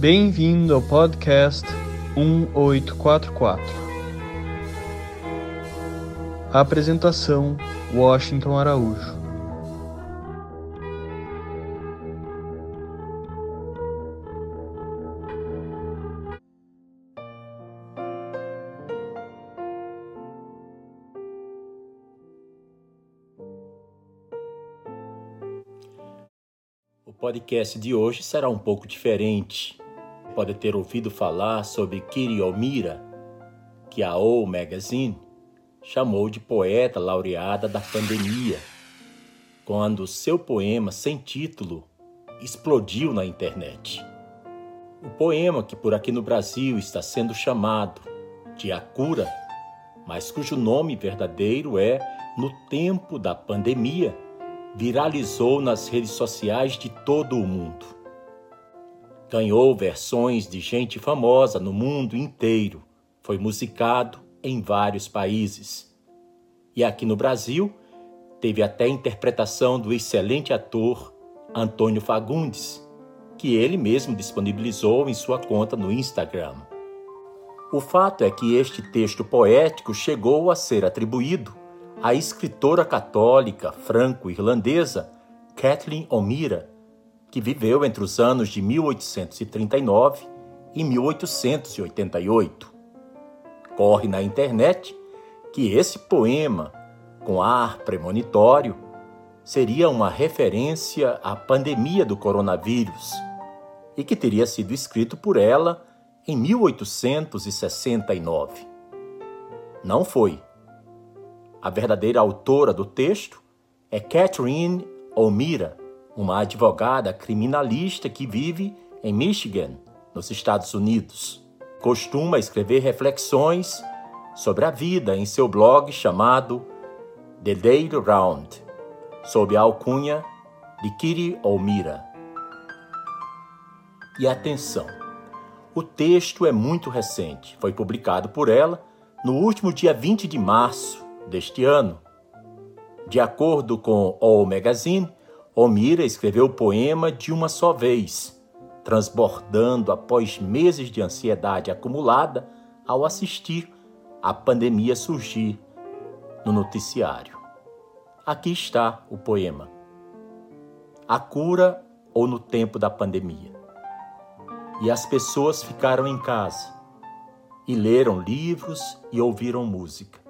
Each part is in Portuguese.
Bem-vindo ao podcast 1844. Apresentação: Washington Araújo. O podcast de hoje será um pouco diferente. Pode ter ouvido falar sobre Kiri Omira, que a O Magazine chamou de poeta laureada da pandemia, quando seu poema sem título explodiu na internet. O poema que por aqui no Brasil está sendo chamado de A Cura, mas cujo nome verdadeiro é No Tempo da Pandemia viralizou nas redes sociais de todo o mundo. Ganhou versões de gente famosa no mundo inteiro, foi musicado em vários países. E aqui no Brasil, teve até interpretação do excelente ator Antônio Fagundes, que ele mesmo disponibilizou em sua conta no Instagram. O fato é que este texto poético chegou a ser atribuído a escritora católica franco-irlandesa Kathleen O'Meara, que viveu entre os anos de 1839 e 1888. Corre na internet que esse poema, com ar premonitório, seria uma referência à pandemia do coronavírus e que teria sido escrito por ela em 1869. Não foi a verdadeira autora do texto é Catherine O'Meara, uma advogada criminalista que vive em Michigan, nos Estados Unidos. Costuma escrever reflexões sobre a vida em seu blog chamado The Daily Round, sob a alcunha de Kitty O'Meara. E atenção, o texto é muito recente, foi publicado por ela no último dia 20 de março deste ano. De acordo com o Magazine, Omira escreveu o poema de uma só vez, transbordando após meses de ansiedade acumulada ao assistir a pandemia surgir no noticiário. Aqui está o poema. A cura ou no tempo da pandemia. E as pessoas ficaram em casa e leram livros e ouviram música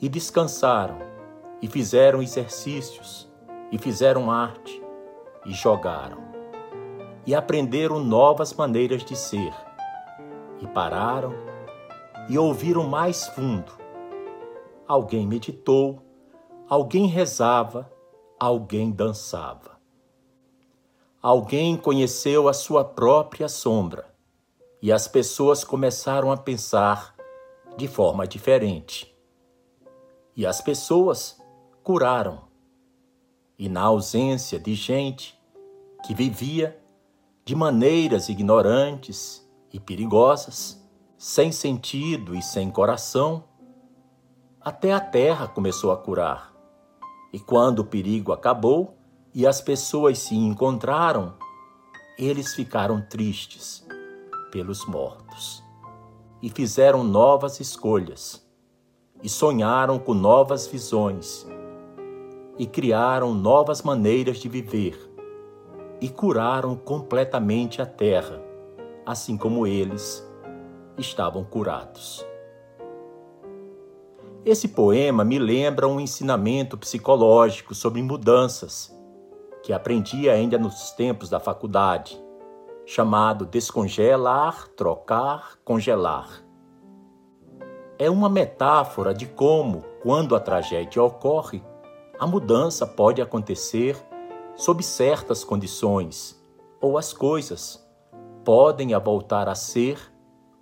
e descansaram, e fizeram exercícios, e fizeram arte, e jogaram, e aprenderam novas maneiras de ser, e pararam e ouviram mais fundo. Alguém meditou, alguém rezava, alguém dançava. Alguém conheceu a sua própria sombra e as pessoas começaram a pensar de forma diferente e as pessoas curaram. E na ausência de gente que vivia de maneiras ignorantes e perigosas, sem sentido e sem coração, até a terra começou a curar. E quando o perigo acabou e as pessoas se encontraram, eles ficaram tristes pelos mortos e fizeram novas escolhas e sonharam com novas visões, e criaram novas maneiras de viver, e curaram completamente a terra, assim como eles estavam curados. Esse poema me lembra um ensinamento psicológico sobre mudanças que aprendi ainda nos tempos da faculdade, chamado descongelar, trocar, congelar é uma metáfora de como, quando a tragédia ocorre, a mudança pode acontecer sob certas condições, ou as coisas podem voltar a ser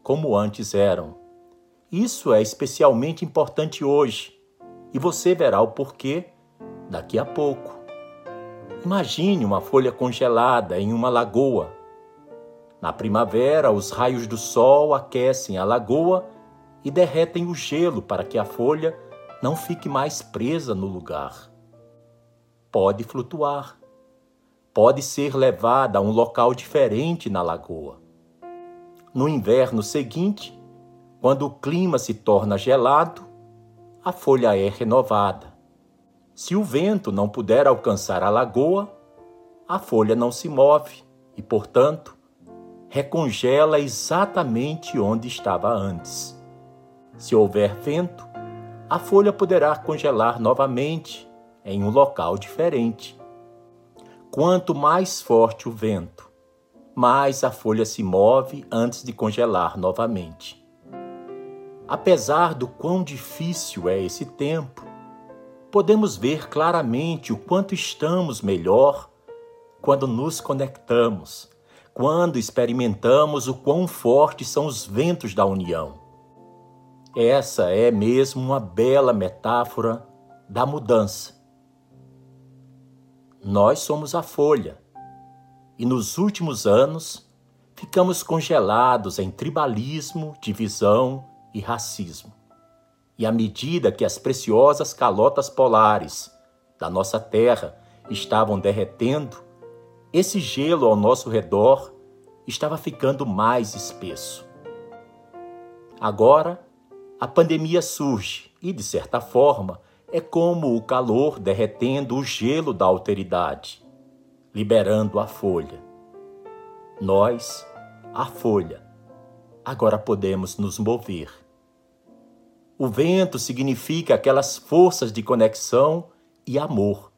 como antes eram. Isso é especialmente importante hoje, e você verá o porquê daqui a pouco. Imagine uma folha congelada em uma lagoa. Na primavera, os raios do sol aquecem a lagoa e derretem o gelo para que a folha não fique mais presa no lugar. Pode flutuar. pode ser levada a um local diferente na lagoa. No inverno seguinte, quando o clima se torna gelado, a folha é renovada. Se o vento não puder alcançar a lagoa, a folha não se move e, portanto, recongela exatamente onde estava antes. Se houver vento, a folha poderá congelar novamente em um local diferente. Quanto mais forte o vento, mais a folha se move antes de congelar novamente. Apesar do quão difícil é esse tempo, podemos ver claramente o quanto estamos melhor quando nos conectamos, quando experimentamos o quão fortes são os ventos da união. Essa é mesmo uma bela metáfora da mudança. Nós somos a folha e nos últimos anos ficamos congelados em tribalismo, divisão e racismo. E à medida que as preciosas calotas polares da nossa terra estavam derretendo, esse gelo ao nosso redor estava ficando mais espesso. Agora, a pandemia surge e, de certa forma, é como o calor derretendo o gelo da alteridade, liberando a folha. Nós, a folha, agora podemos nos mover o vento significa aquelas forças de conexão e amor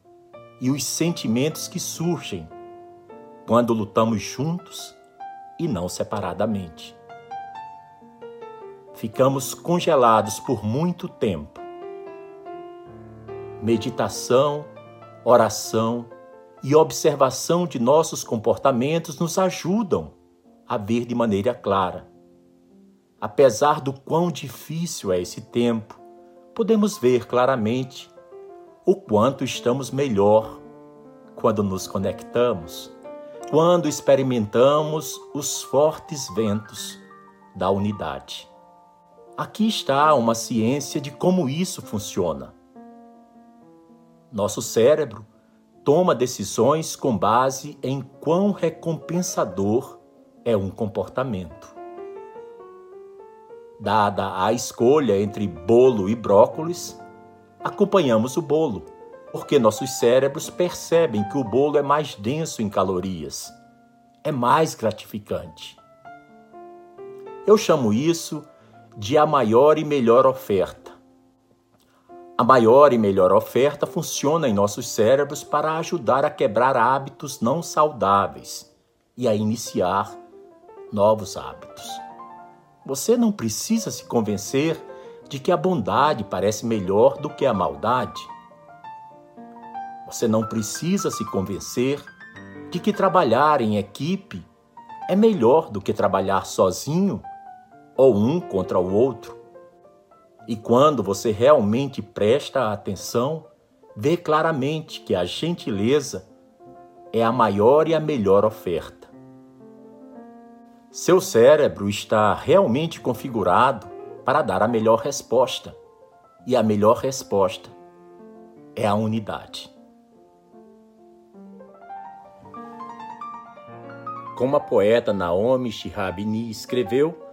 e os sentimentos que surgem quando lutamos juntos e não separadamente. Ficamos congelados por muito tempo. Meditação, oração e observação de nossos comportamentos nos ajudam a ver de maneira clara apesar do quão difícil é esse tempo, podemos ver claramente o quanto estamos melhor quando nos conectamos, quando experimentamos os fortes ventos da unidade. Aqui está uma ciência de como isso funciona. Nosso cérebro toma decisões com base em quão recompensador é um comportamento. Dada a escolha entre bolo e brócolis, acompanhamos o bolo, porque nossos cérebros percebem que o bolo é mais denso em calorias, é mais gratificante. Eu chamo isso de a maior e melhor oferta. A maior e melhor oferta funciona em nossos cérebros para ajudar a quebrar hábitos não saudáveis e a iniciar novos hábitos. Você não precisa se convencer de que a bondade parece melhor do que a maldade. Você não precisa se convencer de que trabalhar em equipe é melhor do que trabalhar sozinho ou um contra o outro. E quando você realmente presta atenção, vê claramente que a gentileza é a maior e a melhor oferta. Seu cérebro está realmente configurado para dar a melhor resposta. E a melhor resposta é a unidade. Como a poeta Naomi Shihab escreveu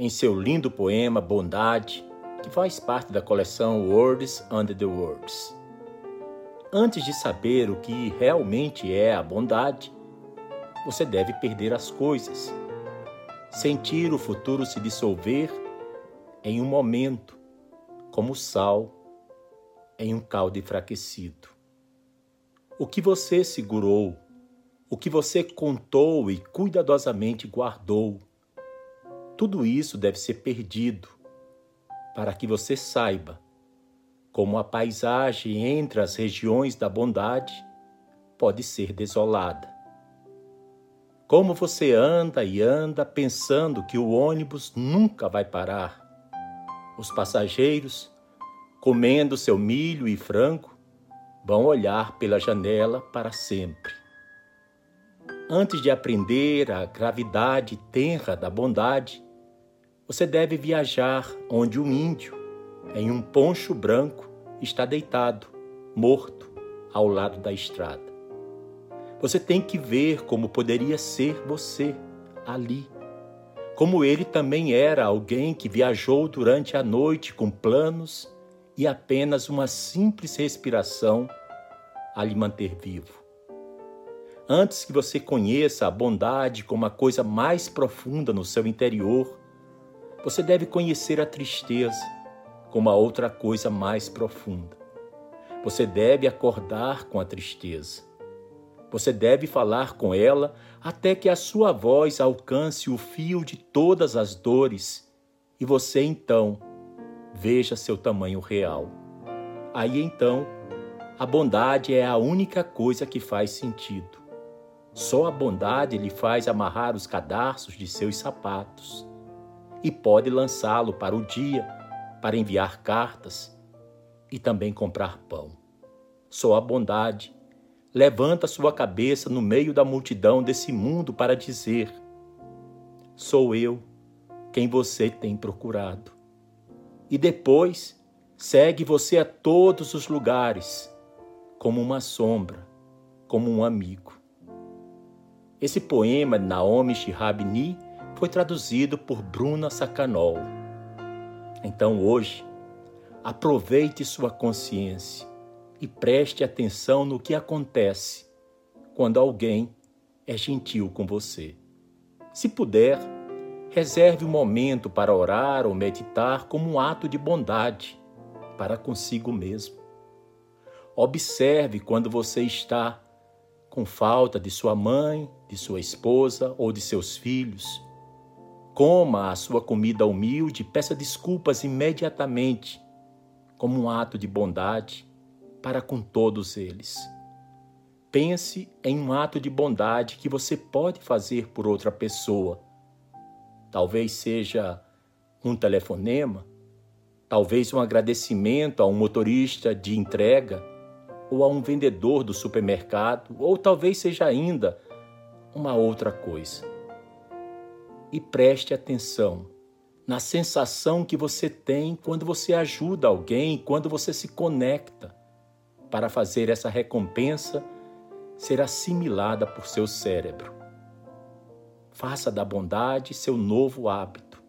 em seu lindo poema Bondade, que faz parte da coleção Words Under the Words. Antes de saber o que realmente é a bondade, você deve perder as coisas sentir o futuro se dissolver em um momento, como sal em um caldo enfraquecido. O que você segurou, o que você contou e cuidadosamente guardou, tudo isso deve ser perdido para que você saiba como a paisagem entre as regiões da bondade pode ser desolada como você anda e anda pensando que o ônibus nunca vai parar. Os passageiros, comendo seu milho e frango, vão olhar pela janela para sempre. Antes de aprender a gravidade tenra da bondade, você deve viajar onde um índio, em um poncho branco, está deitado, morto, ao lado da estrada. Você tem que ver como poderia ser você ali. Como ele também era alguém que viajou durante a noite com planos e apenas uma simples respiração a lhe manter vivo. Antes que você conheça a bondade como a coisa mais profunda no seu interior, você deve conhecer a tristeza como a outra coisa mais profunda. Você deve acordar com a tristeza. Você deve falar com ela até que a sua voz alcance o fio de todas as dores e você então veja seu tamanho real. Aí então, a bondade é a única coisa que faz sentido. Só a bondade lhe faz amarrar os cadarços de seus sapatos e pode lançá-lo para o dia, para enviar cartas e também comprar pão. Só a bondade levanta sua cabeça no meio da multidão desse mundo para dizer: Sou eu quem você tem procurado. E depois segue você a todos os lugares, como uma sombra, como um amigo. Esse poema de Naomi Shihab foi traduzido por Bruna Sacanol. Então hoje, aproveite sua consciência e preste atenção no que acontece quando alguém é gentil com você. Se puder, reserve um momento para orar ou meditar como um ato de bondade para consigo mesmo. Observe quando você está com falta de sua mãe, de sua esposa ou de seus filhos. Coma a sua comida humilde peça desculpas imediatamente, como um ato de bondade para com todos eles. Pense em um ato de bondade que você pode fazer por outra pessoa. Talvez seja um telefonema, talvez um agradecimento a um motorista de entrega ou a um vendedor do supermercado, ou talvez seja ainda uma outra coisa. E preste atenção na sensação que você tem quando você ajuda alguém, quando você se conecta para fazer essa recompensa ser assimilada por seu cérebro. Faça da bondade seu novo hábito,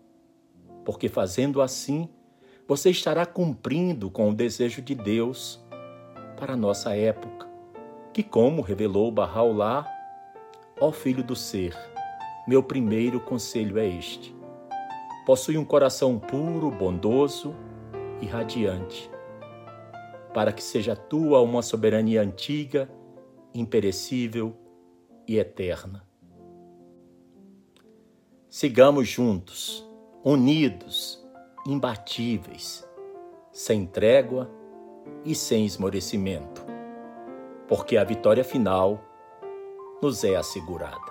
porque fazendo assim, você estará cumprindo com o desejo de Deus para a nossa época, que, como revelou Bahá'u'lláh, ó Filho do Ser, meu primeiro conselho é este: possui um coração puro, bondoso e radiante, para que seja tua uma soberania antiga, imperecível e eterna. Sigamos juntos, unidos, imbatíveis, sem trégua e sem esmorecimento, porque a vitória final nos é assegurada.